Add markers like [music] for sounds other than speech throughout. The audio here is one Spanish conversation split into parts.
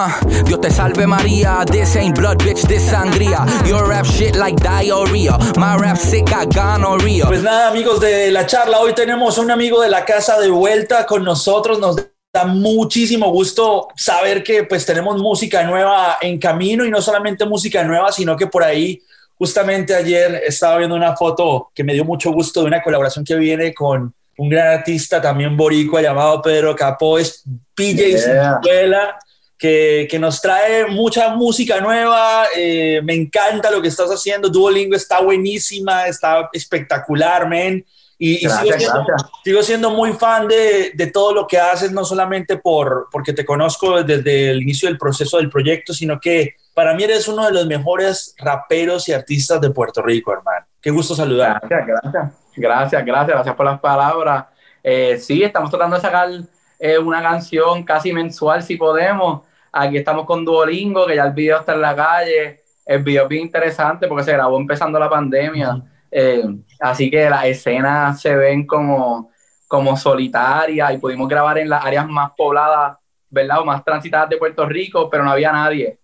Uh, Dios te salve María, this ain't blood, bitch, this sangría. Your rap shit like diarrhea, my rap sick got gonorrhea. Pues nada, amigos de la charla, hoy tenemos un amigo de la casa de vuelta con nosotros. Nos da muchísimo gusto saber que pues tenemos música nueva en camino y no solamente música nueva, sino que por ahí justamente ayer estaba viendo una foto que me dio mucho gusto de una colaboración que viene con un gran artista también boricua llamado Pedro Capó, es PJ yeah. Que, que, nos trae mucha música nueva, eh, me encanta lo que estás haciendo, Duolingo está buenísima, está espectacular, men. Y, sigo, siendo, sigo, siendo, muy fan de, de, todo lo que haces, no solamente por, porque te conozco desde el inicio del proceso del proyecto, sino que para mí eres uno de los mejores raperos y artistas de Puerto Rico, hermano. Qué gusto saludar. Gracias, gracias. Gracias, gracias, gracias por las palabras. Eh, sí, estamos tratando de sacar eh, una canción casi mensual si podemos. Aquí estamos con Duolingo, que ya el video está en la calle. El video es bien interesante porque se grabó empezando la pandemia. Eh, así que las escenas se ven como, como solitarias y pudimos grabar en las áreas más pobladas, ¿verdad? O más transitadas de Puerto Rico, pero no había nadie.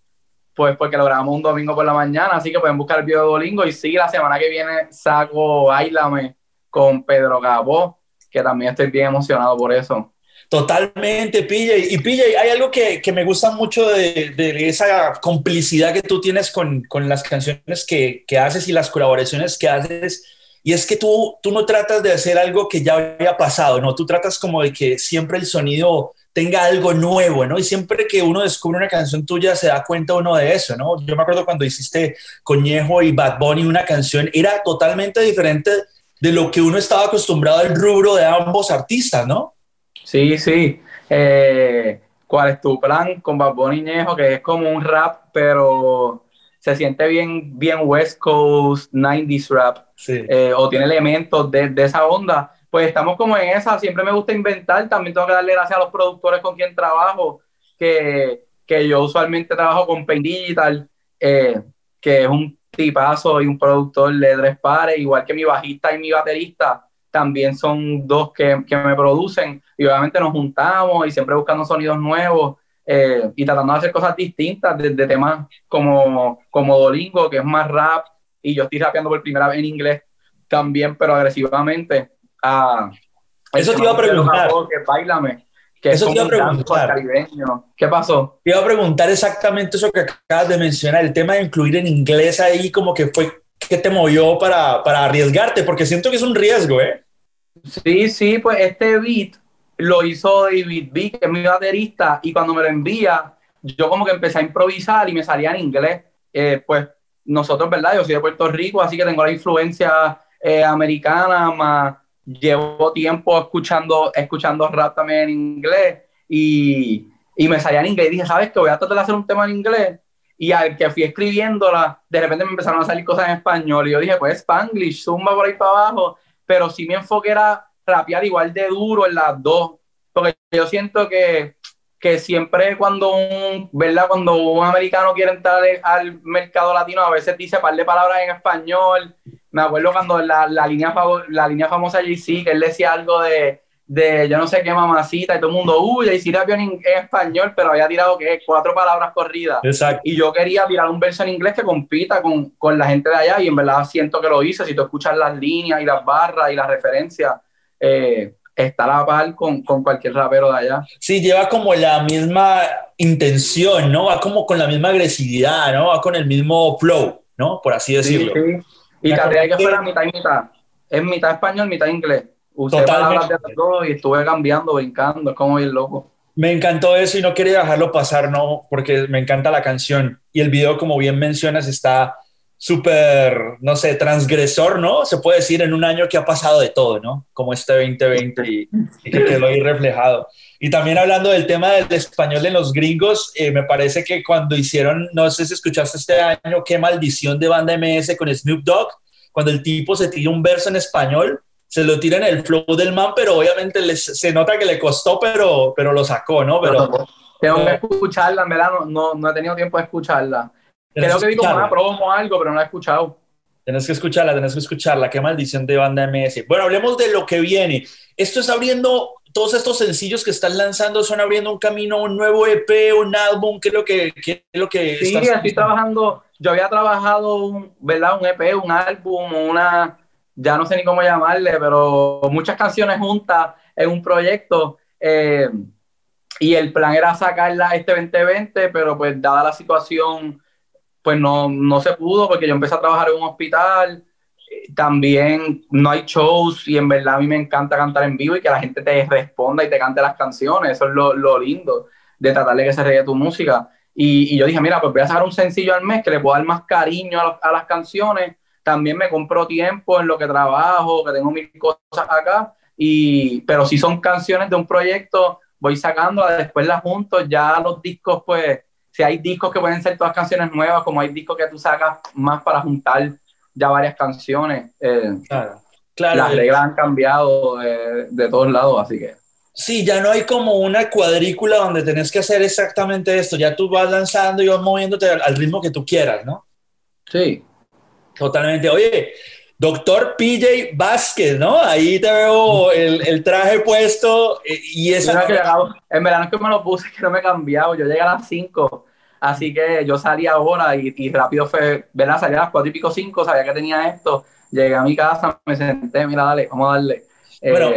Pues porque lo grabamos un domingo por la mañana, así que pueden buscar el video de Dolingo. Y sí, la semana que viene saco Ailame con Pedro Gabó, que también estoy bien emocionado por eso. Totalmente, PJ. Y PJ, hay algo que, que me gusta mucho de, esa complicidad que tú tienes con, con las canciones que, que, haces y las colaboraciones que haces. Y es que tú, tú no tratas de hacer algo que ya había pasado, ¿no? Tú tratas como de que siempre el sonido tenga algo nuevo, ¿no? Y siempre que uno descubre una canción tuya se da cuenta uno de eso, ¿no? Yo me acuerdo cuando hiciste Coñejo y Bad Bunny una canción, era totalmente diferente de lo que uno estaba acostumbrado al rubro de ambos artistas, ¿no? Sí, sí. Eh, ¿Cuál es tu plan con Bad Bunny Ñejo? Que es como un rap, pero se siente bien, bien West Coast, 90s rap. Sí. Eh, o tiene elementos de, de, esa onda. Pues estamos como en esa. Siempre me gusta inventar. También tengo que darle gracias a los productores con quien trabajo. Que, que yo usualmente trabajo con Pain Digital, eh, que es un tipazo y un productor de tres pares, igual que mi bajista y mi baterista también son dos que, que, me producen y obviamente nos juntamos y siempre buscando sonidos nuevos eh, y tratando de hacer cosas distintas desde temas como, como Dolingo, que es más rap, y yo estoy rapeando por primera vez en inglés también, pero agresivamente. a Eso te iba a preguntar. Que bailame, que eso te iba a preguntar. ¿Qué pasó? Te iba a preguntar exactamente eso que acabas de mencionar, el tema de incluir en inglés ahí, como que fue que te movió para, para arriesgarte, porque siento que es un riesgo, ¿eh? Sí, sí, pues este beat lo hizo David B, que es mi baterista, y cuando me lo envía, yo como que empecé a improvisar y me salía en inglés. Eh, pues nosotros, ¿verdad? Yo soy de Puerto Rico, así que tengo la influencia eh, americana, más llevo tiempo escuchando, escuchando rap también en inglés, y, y me salía en inglés. Y dije, ¿sabes qué? Voy a tratar de hacer un tema en inglés. Y al que fui escribiéndola, de repente me empezaron a salir cosas en español. Y yo dije, pues Spanglish, zumba por ahí para abajo pero sí mi enfoque era rapear igual de duro en las dos, porque yo siento que, que siempre cuando un, ¿verdad? Cuando un americano quiere entrar al mercado latino, a veces dice par de palabras en español. Me acuerdo cuando la, la línea, la línea famosa JC, que él decía algo de, de yo no sé qué mamacita y todo el mundo, uy, y en, en, español, pero había tirado que cuatro palabras corridas. Exacto. Y yo quería tirar un verso en inglés que compita con, con, la gente de allá y en verdad siento que lo hice. Si tú escuchas las líneas y las barras y las referencias, eh, está a la par con, con, cualquier rapero de allá. Sí, lleva como la misma intención, ¿no? Va como con la misma agresividad, ¿no? Va con el mismo flow, ¿no? Por así decirlo. Sí, sí. Y tendría que fuera mitad y mitad. Es mitad español, mitad inglés. Usé palabras de las dos y estuve cambiando, brincando, es como el loco. Me encantó eso y no quería dejarlo pasar, ¿no? Porque me encanta la canción y el video, como bien mencionas, está súper, no sé, transgresor, ¿no? Se puede decir en un año que ha pasado de todo, ¿no? Como este 2020 y, y que quedó ahí reflejado. Y también hablando del tema del español en los gringos, eh, me parece que cuando hicieron, no sé si escuchaste este año, qué maldición de banda MS con Snoop Dogg, cuando el tipo se tira un verso en español, se lo tira en el flow del man, pero obviamente les, se nota que le costó, pero, pero lo sacó, ¿no? Pero, Tengo que escucharla, en verdad, no, no, no he tenido tiempo de escucharla. Creo que vi como una promo o algo, pero no la he escuchado. Tienes que escucharla, tienes que escucharla. Qué maldición de banda MS. Bueno, hablemos de lo que viene. Esto es abriendo todos estos sencillos que están lanzando son abriendo un camino, un nuevo EP, un álbum, ¿qué es lo que, qué es lo que Sí, estoy trabajando, yo había trabajado, un, ¿verdad? Un EP, un álbum, una, ya no sé ni cómo llamarle, pero muchas canciones juntas en un proyecto. Eh, y el plan era sacarla este 2020, pero pues dada la situación, pues no, no se pudo porque yo empecé a trabajar en un hospital, también no hay shows y en verdad a mí me encanta cantar en vivo y que la gente te responda y te cante las canciones, eso es lo, lo lindo de tratar de que se regue tu música. Y, y, yo dije, mira, pues voy a sacar un sencillo al mes que le pueda dar más cariño a, a las canciones, también me compro tiempo en lo que trabajo, que tengo mil cosas acá, y, pero si son canciones de un proyecto, voy sacando, después las junto, ya los discos, pues, si hay discos que pueden ser todas canciones nuevas, como hay discos que tú sacas más para juntar ya varias canciones. Eh, claro, claro. Las reglas han cambiado de, de todos lados, así que... Sí, ya no hay como una cuadrícula donde tenés que hacer exactamente esto. Ya tú vas lanzando y vas moviéndote al, ritmo que tú quieras, ¿no? Sí. Totalmente. Oye, doctor PJ Vázquez, ¿no? Ahí te veo el, el traje puesto eh, y esa... en verano es que me lo puse, [laughs] que no me he cambiado. Yo llegué a las 5 Así que yo salí ahora y, y rápido fue, ¿verdad? Salí a las cuatro y pico cinco, sabía que tenía esto. Llegué a mi casa, me senté, mira, dale, vamos a darle. Bueno,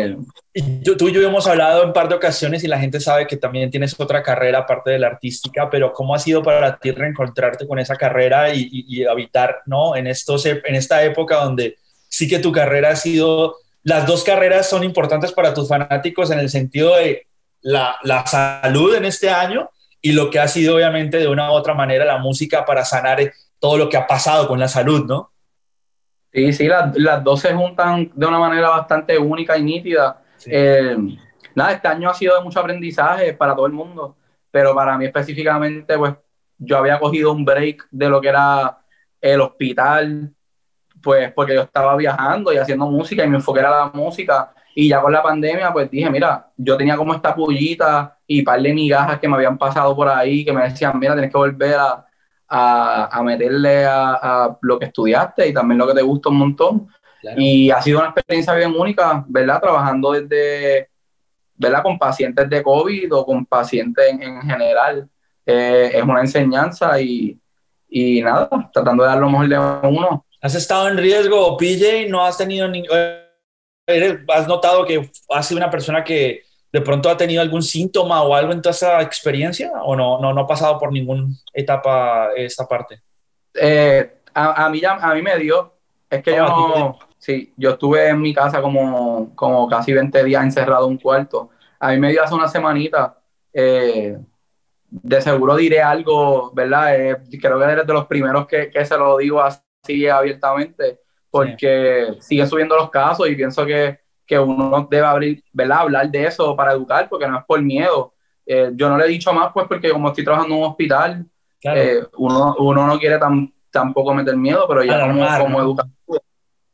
eh, tú y yo hemos hablado en par de ocasiones y la gente sabe que también tienes otra carrera aparte de la artística, pero ¿cómo ha sido para ti reencontrarte con esa carrera y, y, habitar ¿no? en, estos, en esta época donde sí que tu carrera ha sido, las dos carreras son importantes para tus fanáticos en el sentido de la, la salud en este año y lo que ha sido obviamente de una u otra manera la música para sanar todo lo que ha pasado con la salud, ¿no? Sí, sí, las, las dos se juntan de una manera bastante única y nítida. Eh, nada, este año ha sido de mucho aprendizaje para todo el mundo, pero para mí específicamente, pues yo había cogido un break de lo que era el hospital, pues porque yo estaba viajando y haciendo música y mi enfoque era la música y ya con la pandemia, pues dije, mira, yo tenía como esta pullita y par de migajas que me habían pasado por ahí, que me decían, mira, tienes que volver a, a, a meterle a, a, lo que estudiaste y también lo que te gusta un montón. Y ha sido una experiencia bien única, ¿verdad? Trabajando desde, ¿verdad? Con pacientes de COVID o con pacientes en, general. Eh, es una enseñanza y, y nada, tratando de dar lo mejor de uno. ¿Has estado en riesgo, PJ? ¿No has tenido ningún ¿Has notado que has sido una persona que de pronto ha tenido algún síntoma o algo en toda esa experiencia o no, no, no ha pasado por ninguna etapa esta parte? Eh, a, a, mí ya, a mí me dio, es que yo no, sí, yo estuve en mi casa como, como casi 20 días encerrado en un cuarto. A mí me dio hace una semanita, eh, de seguro diré algo, ¿verdad? Eh, creo que eres de los primeros que, que se lo digo así abiertamente porque sí. siguen subiendo los casos y pienso que, que uno debe abrir, ¿verdad? hablar de eso para educar, porque no es por miedo. Eh, yo no le he dicho más, pues porque como estoy trabajando en un hospital, claro. eh, uno, uno, no quiere tampoco meter miedo, pero ya como, como educador.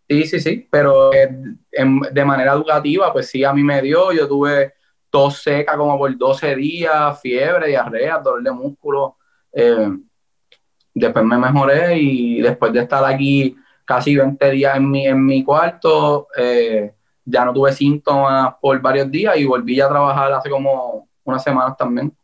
Sí, sí, sí, pero eh, en, de manera educativa, pues sí, a mí me dio, yo tuve tos seca como por 12 días, fiebre, diarrea, dolor de músculo. Eh, después me mejoré y después de estar aquí casi 20 días en mi, en mi cuarto, eh, ya no tuve síntomas por varios días y volví a trabajar hace como unas semanas también.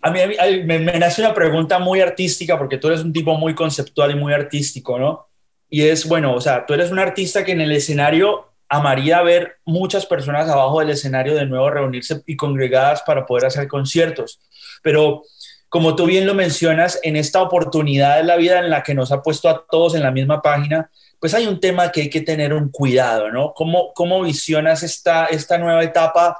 A mí, a mí me, me, nace una pregunta muy artística porque tú eres un tipo muy conceptual y muy artístico, ¿no? Y es, bueno, o sea, tú eres un artista que en el escenario amaría ver muchas personas abajo del escenario de nuevo reunirse y congregadas para poder hacer conciertos, pero como tú bien lo mencionas, en esta oportunidad de la vida en la que nos ha puesto a todos en la misma página, pues hay un tema que hay que tener un cuidado, ¿no? ¿Cómo, cómo visionas esta, esta nueva etapa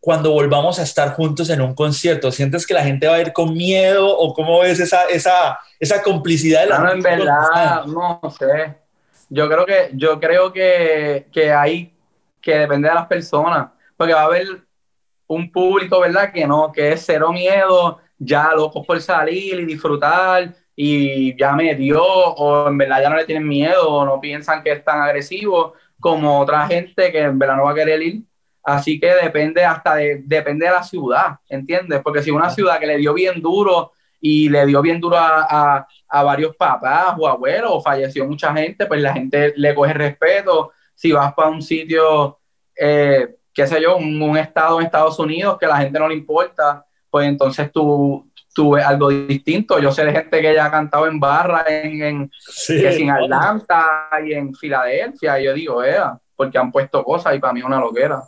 cuando volvamos a estar juntos en un concierto? ¿Sientes que la gente va a ir con miedo o cómo ves esa, esa, esa complicidad de la No, en verdad, no sé. Yo creo que, yo creo que, que hay que depender de las personas, porque va a haber un público, ¿verdad? Que no, que es cero miedo, ya locos por salir y disfrutar y ya me dio, o en verdad ya no le tienen miedo, o no piensan que es tan agresivo como otra gente que en verdad no va a querer ir. Así que depende hasta de, depende de la ciudad, ¿entiendes? Porque si una ciudad que le dio bien duro y le dio bien duro a, a, a varios papás o abuelos, o falleció mucha gente, pues la gente le coge respeto. Si vas para un sitio eh, qué sé yo, un, estado en Estados Unidos que la gente no le importa, pues entonces tú, tú ves algo distinto. Yo sé de gente que ya ha cantado en barra en, en, en Atlanta y en Filadelfia, y yo digo, eh, porque han puesto cosas y para mí es una loquera.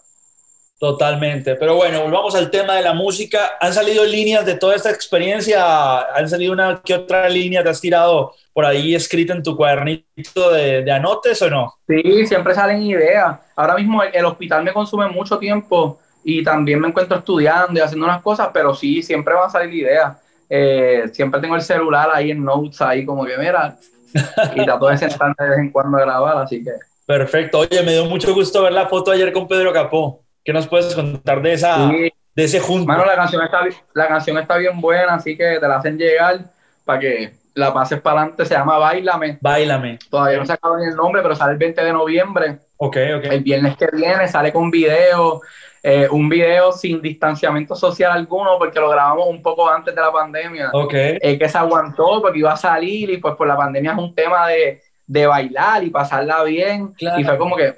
Totalmente. Pero bueno, volvamos al tema de la música. ¿Han salido líneas de toda esta experiencia? ¿Han salido una que otra línea te has tirado por ahí escrita en tu cuadernito de, anotes o no? Sí, siempre salen ideas. Ahora mismo el, hospital me consume mucho tiempo y también me encuentro estudiando y haciendo unas cosas, pero sí, siempre van a salir ideas. Eh, siempre tengo el celular ahí en notes, ahí como que mira, y trato de sentarme de vez en cuando a grabar, así que. Perfecto. Oye, me dio mucho gusto ver la foto ayer con Pedro Capó. ¿Qué nos puedes contar de, esa, de ese junto? Mano, la canción, está, la canción está bien buena, así que te la hacen llegar para que la pases para adelante. Se llama Bailame. Bailame. Todavía no se acaba el nombre, pero sale el 20 de noviembre. Ok, ok. El viernes que viene sale con video. Eh, un video sin distanciamiento social alguno porque lo grabamos un poco antes de la pandemia. Ok. que se aguantó porque iba a salir y pues por la pandemia es un tema de, de bailar y pasarla bien. Y fue como que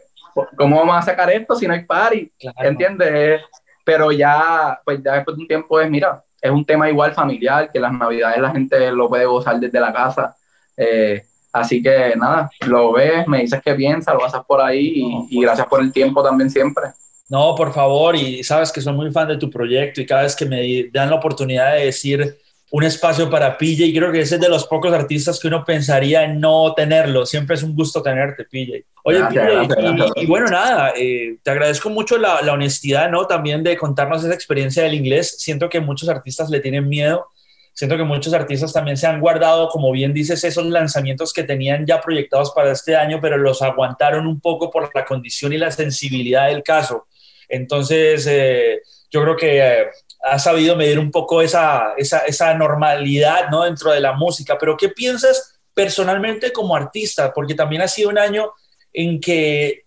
¿cómo vamos a sacar esto si no hay party? ¿Entiendes? Pero ya, pues ya después de un tiempo es, mira, es un tema igual familiar, que las navidades la gente lo puede gozar desde la casa. Eh, así que nada, lo ves, me dices qué piensas, lo pasas por ahí y, y gracias por el tiempo también siempre. No, por favor, y sabes que soy muy fan de tu proyecto y cada vez que me dan la oportunidad de decir un espacio para PJ creo que ese es de los pocos artistas que uno pensaría en no tenerlo. Siempre es un gusto tenerte, PJ. Oye, y, bueno, nada, eh, te agradezco mucho la, la, honestidad, ¿no? También de contarnos esa experiencia del inglés. Siento que muchos artistas le tienen miedo. Siento que muchos artistas también se han guardado, como bien dices, esos lanzamientos que tenían ya proyectados para este año, pero los aguantaron un poco por la condición y la sensibilidad del caso. Entonces, eh, yo creo que eh, ha sabido medir un poco esa, esa, normalidad ¿no? dentro de la música. Pero ¿qué piensas personalmente como artista? Porque también ha sido un año en que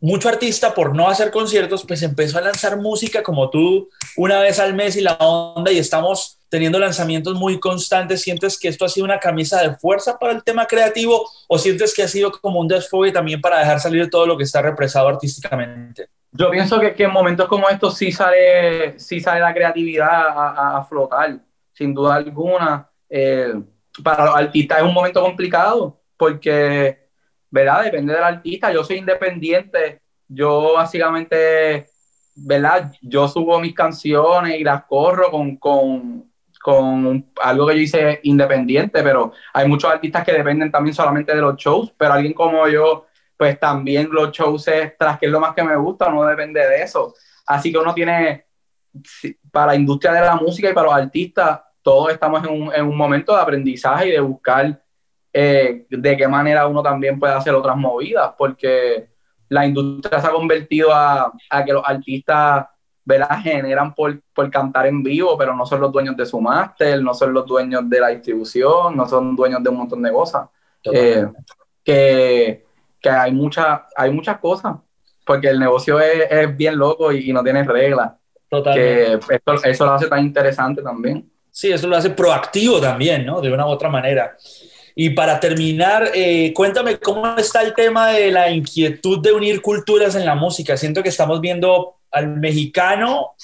mucho artista por no hacer conciertos, pues empezó a lanzar música como tú una vez al mes y la onda y estamos teniendo lanzamientos muy constantes. ¿Sientes que esto ha sido una camisa de fuerza para el tema creativo o sientes que ha sido como un desfogue también para dejar salir todo lo que está represado artísticamente? Yo pienso que, en momentos como estos sí sale, sí sale la creatividad a, a, flotar, sin duda alguna. Eh, para los artistas es un momento complicado porque, ¿verdad? Depende del artista. Yo soy independiente. Yo básicamente, ¿verdad? Yo subo mis canciones y las corro con, con, con algo que yo hice independiente, pero hay muchos artistas que dependen también solamente de los shows, pero alguien como yo pues también los shows extras, que es lo más que me gusta, no depende de eso. Así que uno tiene, para la industria de la música y para los artistas, todos estamos en un, en un momento de aprendizaje y de buscar eh, de qué manera uno también puede hacer otras movidas, porque la industria se ha convertido a, a que los artistas ¿verdad? generan por, por, cantar en vivo, pero no son los dueños de su máster, no son los dueños de la distribución, no son dueños de un montón de cosas. Eh, que que hay, mucha, hay muchas cosas, porque el negocio es, es bien loco y, no tiene reglas. Que eso lo hace tan interesante también. Sí, eso lo hace proactivo también, ¿no? De una u otra manera. Y para terminar, eh, cuéntame cómo está el tema de la inquietud de unir culturas en la música. Siento que estamos viendo al mexicano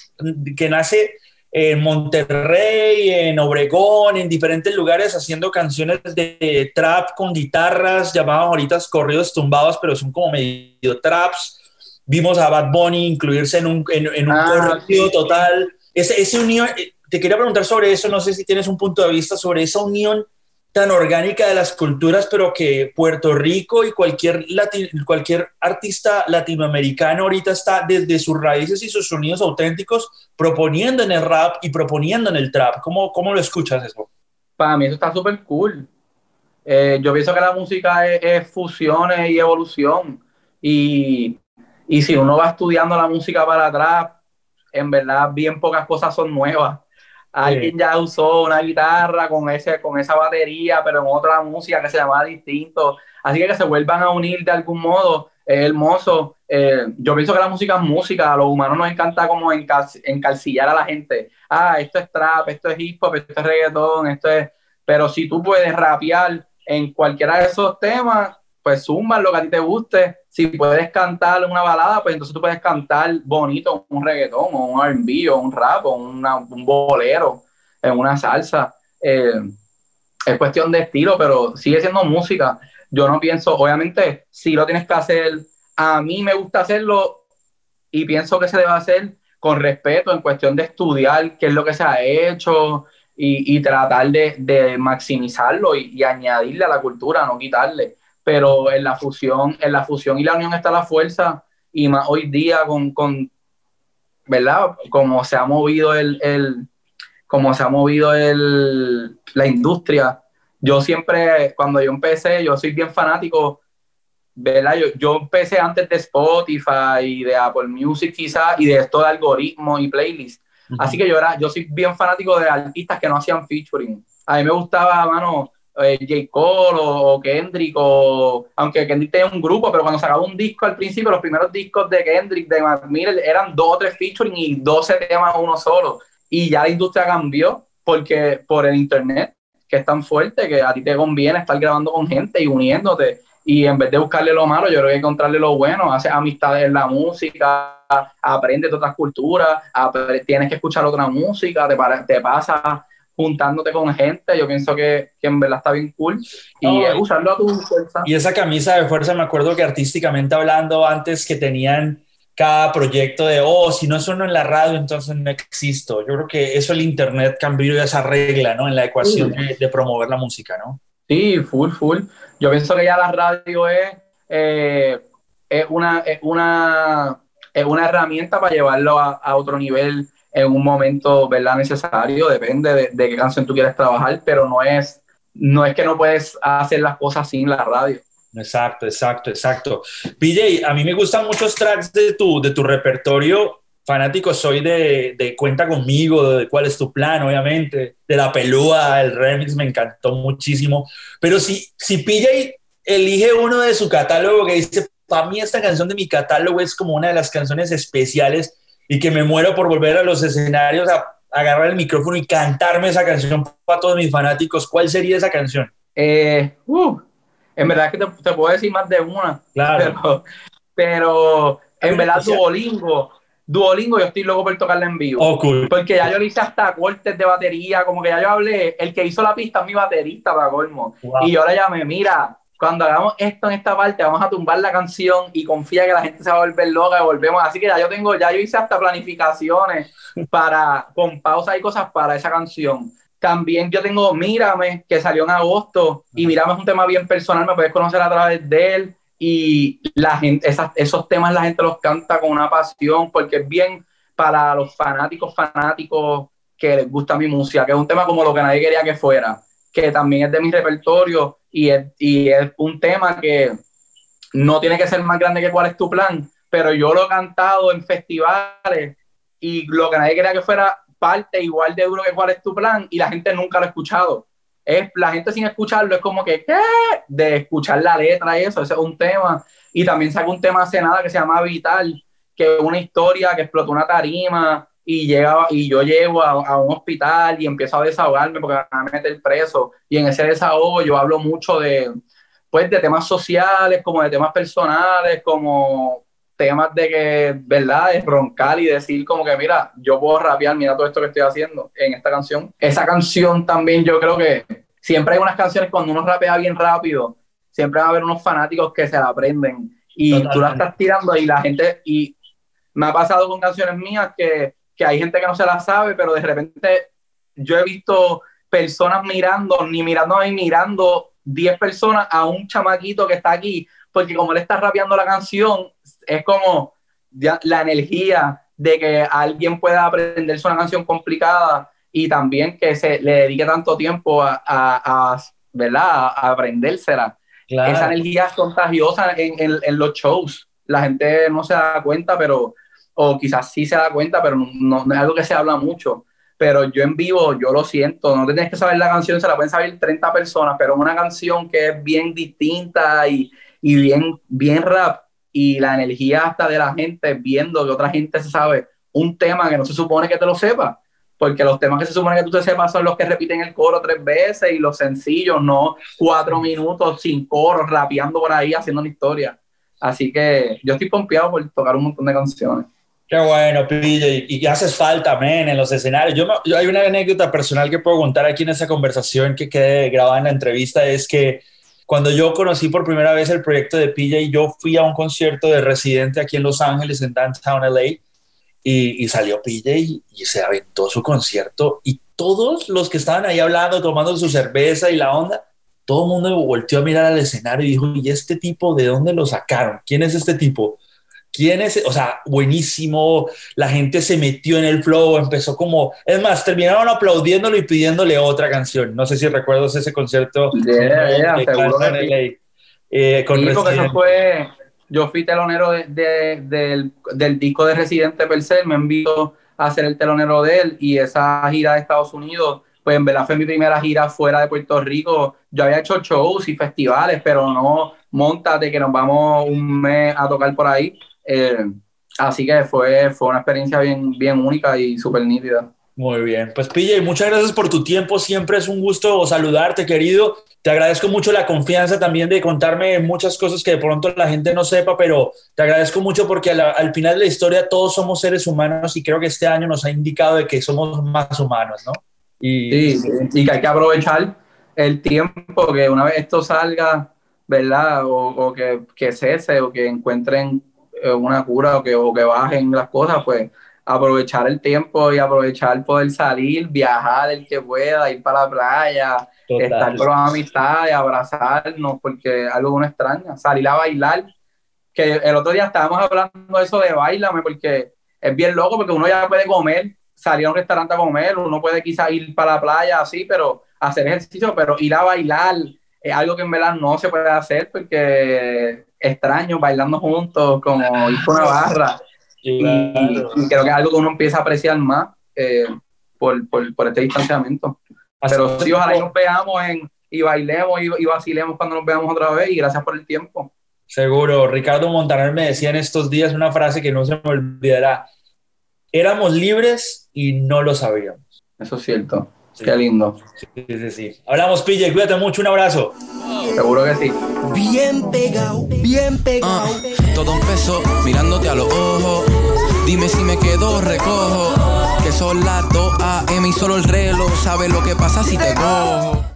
que nace en Monterrey, en Obregón, en diferentes lugares haciendo canciones de trap con guitarras, llamaban ahorita corridos tumbados, pero son como medio traps. Vimos a Bad Bunny incluirse en un, en, un ah, corrido total. Ese, ese unión, eh, te quería preguntar sobre eso, no sé si tienes un punto de vista sobre esa unión tan orgánica de las culturas, pero que Puerto Rico y cualquier, cualquier artista latinoamericano ahorita está desde sus raíces y sus sonidos auténticos proponiendo en el rap y proponiendo en el trap. ¿Cómo, cómo lo escuchas eso? Para mí eso está súper cool. Eh, yo pienso que la música es, fusiones y evolución. Y, y si uno va estudiando la música para trap, en verdad bien pocas cosas son nuevas Alguien ya usó una guitarra con, ese, con esa batería, pero en otra música que se llama distinto. Así que que se vuelvan a unir de algún modo es hermoso. Eh, yo pienso que la música es música. A los humanos nos encanta como encalcillar a la gente. Ah, esto es trap, esto es hip hop, esto es reggaetón, esto es... Pero si tú puedes rapear en cualquiera de esos temas, pues zumba lo que a ti te guste. Si puedes cantar una balada, pues entonces tú puedes cantar bonito un reggaetón o un R&B o un rap o un bolero, una salsa. Eh, es cuestión de estilo, pero sigue siendo música. Yo no pienso, obviamente, si lo tienes que hacer, a mí me gusta hacerlo y pienso que se debe hacer con respeto en cuestión de estudiar qué es lo que se ha hecho y, tratar de, maximizarlo y, añadirle a la cultura, no quitarle. Pero en la fusión, en la fusión y la unión está la fuerza y más hoy día con, con ¿verdad? Como se ha movido el, el como se ha movido el, la industria. Yo siempre, cuando yo empecé, yo soy bien fanático ¿verdad? Yo, yo, empecé antes de Spotify y de Apple Music quizás y de esto de algoritmos y playlists. Así que yo era, yo soy bien fanático de artistas que no hacían featuring. A mí me gustaba, mano, eh, J. Cole o, Kendrick, o, aunque Kendrick tenía un grupo, pero cuando sacaba un disco al principio, los primeros discos de Kendrick, de Mac Miller, eran dos o tres featuring y 12 temas uno solo. Y ya la industria cambió porque por el internet, que es tan fuerte que a ti te conviene estar grabando con gente y uniéndote y en vez de buscarle lo malo, yo creo que encontrarle lo bueno, hace amistades en la música, aprende de otras culturas, tienes que escuchar otra música, te, te pasa juntándote con gente, yo pienso que, que en verdad está bien cool y usarlo a tu fuerza. Y esa camisa de fuerza, me acuerdo que artísticamente hablando antes que tenían cada proyecto de, oh, si no sueno en la radio, entonces no existo. Yo creo que eso el Internet cambió esa regla, ¿no? En la ecuación de, de promover la música, ¿no? Sí, full, full. Yo pienso que ya la radio es, eh, es, una, una, es una herramienta para llevarlo a, otro nivel en un momento ¿verdad? necesario, depende de, de, qué canción tú quieres trabajar, pero no es, no es que no puedes hacer las cosas sin la radio. Exacto, exacto, exacto. PJ, a mí me gustan muchos tracks de tu, de tu repertorio fanático soy de, de, Cuenta conmigo, de cuál es tu plan, obviamente, de La Pelúa, el remix me encantó muchísimo. Pero si, si PJ elige uno de su catálogo que dice, para mí esta canción de mi catálogo es como una de las canciones especiales y que me muero por volver a los escenarios a, agarrar el micrófono y cantarme esa canción para todos mis fanáticos, ¿cuál sería esa canción? Eh, uh, en verdad que te, te, puedo decir más de una. Claro. [laughs] Pero, pero en verdad Duolingo Duolingo yo estoy loco por tocarla en vivo. Oh, Porque ya yo le hice hasta cortes de batería, como que ya yo hablé, el que hizo la pista es mi baterista para colmo. Y yo le llamé, mira, cuando hagamos esto en esta parte, vamos a tumbar la canción y confía que la gente se va a volver loca y volvemos. Así que ya yo tengo, ya yo hice hasta planificaciones para, con pausas y cosas para esa canción. También yo tengo Mírame, que salió en agosto, y Mírame es un tema bien personal, me puedes conocer a través de él y la gente, esos temas la gente los canta con una pasión porque es bien para los fanáticos fanáticos que les gusta mi música, que es un tema como lo que nadie quería que fuera, que también es de mi repertorio y es, y es un tema que no tiene que ser más grande que cuál es tu plan, pero yo lo he cantado en festivales y lo que nadie quería que fuera parte igual de duro que cuál es tu plan y la gente nunca lo ha escuchado es la gente sin escucharlo es como que, ¿qué? De escuchar la letra y eso, ese es un tema. Y también saca un tema hace nada que se llama Vital, que es una historia que explotó una tarima y, llega, y yo llego a, un hospital y empiezo a desahogarme porque me van a meter preso. Y en ese desahogo yo hablo mucho de, pues, de temas sociales, como de temas personales, como temas de que, ¿verdad? Es roncar y decir como que, mira, yo puedo rapear, mira todo esto que estoy haciendo en esta canción. Esa canción también yo creo que siempre hay unas canciones cuando uno rapea bien rápido, siempre va a haber unos fanáticos que se la aprenden y tú la estás tirando y la gente, y me ha pasado con canciones mías que, que hay gente que no se la sabe, pero de repente yo he visto personas mirando, ni mirando ahí, mirando 10 personas a un chamaquito que está aquí, porque como él está rapeando la canción, es como la energía de que alguien pueda aprenderse una canción complicada y también que se le dedique tanto tiempo a, a, ¿verdad? a aprendérsela. Esa energía es contagiosa en, en, los shows. La gente no se da cuenta, pero, o quizás sí se da cuenta, pero no, es algo que se habla mucho. Pero yo en vivo, yo lo siento, no tienes que saber la canción, se la pueden saber 30 personas, pero una canción que es bien distinta y, y bien, bien rap, y la energía hasta de la gente viendo que otra gente se sabe un tema que no se supone que te lo sepa, porque los temas que se supone que tú te sepas son los que repiten el coro tres veces y los sencillos, no cuatro minutos sin coro, rapeando por ahí, haciendo una historia. Así que yo estoy pompeado por tocar un montón de canciones. Qué bueno, PJ. Y, haces falta, men, en los escenarios. Yo, yo, hay una anécdota personal que puedo contar aquí en esa conversación que quedé grabada en la entrevista, es que cuando yo conocí por primera vez el proyecto de PJ, yo fui a un concierto de Residente aquí en Los Ángeles, en Downtown LA, y, y salió PJ y, y se aventó su concierto y todos los que estaban ahí hablando, tomando su cerveza y la onda, todo el mundo volteó a mirar al escenario y dijo, ¿y este tipo de dónde lo sacaron? ¿Quién es este tipo? ¿Quién es? O sea, buenísimo. La gente se metió en el flow, empezó como. Es más, terminaron aplaudiéndolo y pidiéndole otra canción. No sé si recuerdas ese concierto. Yeah, eh, con eso fue. Yo fui telonero del, del, disco de Residente per se, me envió a ser el telonero de él y esa gira de Estados Unidos, pues en verdad fue mi primera gira fuera de Puerto Rico. Yo había hecho shows y festivales, pero no montate que nos vamos un mes a tocar por ahí eh, así que fue, fue una experiencia bien, bien única y súper nítida. Muy bien, pues PJ, muchas gracias por tu tiempo, siempre es un gusto saludarte, querido. Te agradezco mucho la confianza también de contarme muchas cosas que de pronto la gente no sepa, pero te agradezco mucho porque al, final de la historia todos somos seres humanos y creo que este año nos ha indicado de que somos más humanos, ¿no? Y, sí, y que hay que aprovechar el tiempo que una vez esto salga, ¿verdad? O, o que, que cese o que encuentren una cura o que, o que bajen las cosas, pues aprovechar el tiempo y aprovechar poder salir, viajar el que pueda, ir para la playa, estar con las amistades, abrazarnos, porque algo que uno extraña, salir a bailar, que el otro día estábamos hablando de eso de bailame, porque es bien loco, porque uno ya puede comer, salir a un restaurante a comer, uno puede quizás ir para la playa así, pero hacer ejercicio, pero ir a bailar es algo que en verdad no se puede hacer porque extraño bailando juntos, como ir con una barra. Y, creo que es algo que uno empieza a apreciar más eh, por, por, por, este distanciamiento. Pero sí, ojalá nos veamos en, y bailemos y, vacilemos cuando nos veamos otra vez y gracias por el tiempo. Seguro, Ricardo Montaner me decía en estos días una frase que no se me olvidará. Éramos libres y no lo sabíamos. Eso es cierto. Qué lindo. Sí, sí, sí. Hablamos, Pille, cuídate mucho, un abrazo. Seguro que sí. Bien pegado, bien pegado. Uh, todo empezó mirándote a los ojos. Dime si me quedo, recojo. Que son las 2 AM y solo el reloj sabe lo que pasa si te cojo.